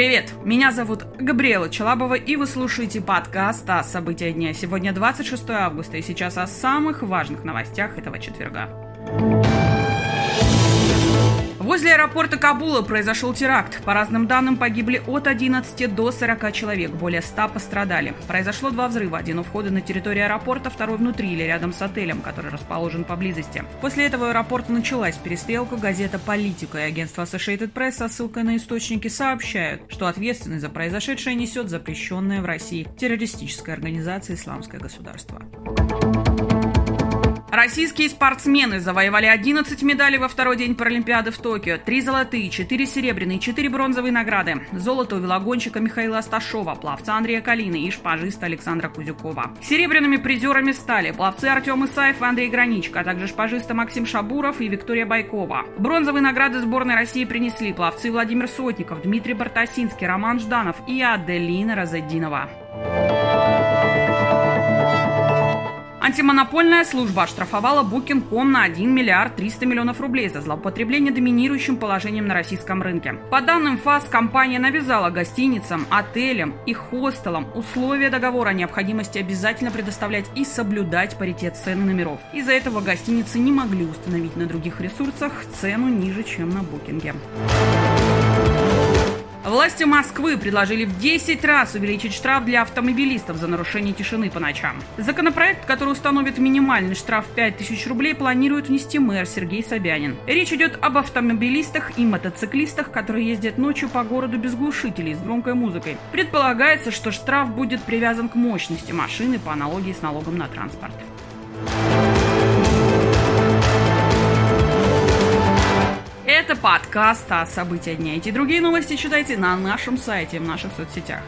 Привет, меня зовут Габриэла Челабова, и вы слушаете подкаст о событиях дня. Сегодня 26 августа, и сейчас о самых важных новостях этого четверга. Возле аэропорта Кабула произошел теракт. По разным данным, погибли от 11 до 40 человек, более 100 пострадали. Произошло два взрыва. Один у входа на территорию аэропорта, второй внутри или рядом с отелем, который расположен поблизости. После этого в аэропорте началась перестрелка. Газета «Политика» и агентство Associated Press со ссылкой на источники сообщают, что ответственность за произошедшее несет запрещенная в России террористическая организация «Исламское государство». Российские спортсмены завоевали 11 медалей во второй день Паралимпиады в Токио. Три золотые, четыре серебряные, четыре бронзовые награды. Золото у велогонщика Михаила Асташова, пловца Андрея Калины и шпажиста Александра Кузюкова. Серебряными призерами стали пловцы Артем Исаев и Андрей Граничко, а также шпажисты Максим Шабуров и Виктория Байкова. Бронзовые награды сборной России принесли пловцы Владимир Сотников, Дмитрий Бартасинский, Роман Жданов и Аделина Розадинова. Антимонопольная служба оштрафовала Booking.com на 1 миллиард 300 миллионов рублей за злоупотребление доминирующим положением на российском рынке. По данным ФАС, компания навязала гостиницам, отелям и хостелам условия договора о необходимости обязательно предоставлять и соблюдать паритет цены номеров. Из-за этого гостиницы не могли установить на других ресурсах цену ниже, чем на букинге. Власти Москвы предложили в 10 раз увеличить штраф для автомобилистов за нарушение тишины по ночам. Законопроект, который установит минимальный штраф 5000 рублей, планирует внести мэр Сергей Собянин. Речь идет об автомобилистах и мотоциклистах, которые ездят ночью по городу без глушителей с громкой музыкой. Предполагается, что штраф будет привязан к мощности машины по аналогии с налогом на транспорт. Это подкаст о событиях дня. Эти другие новости читайте на нашем сайте, в наших соцсетях.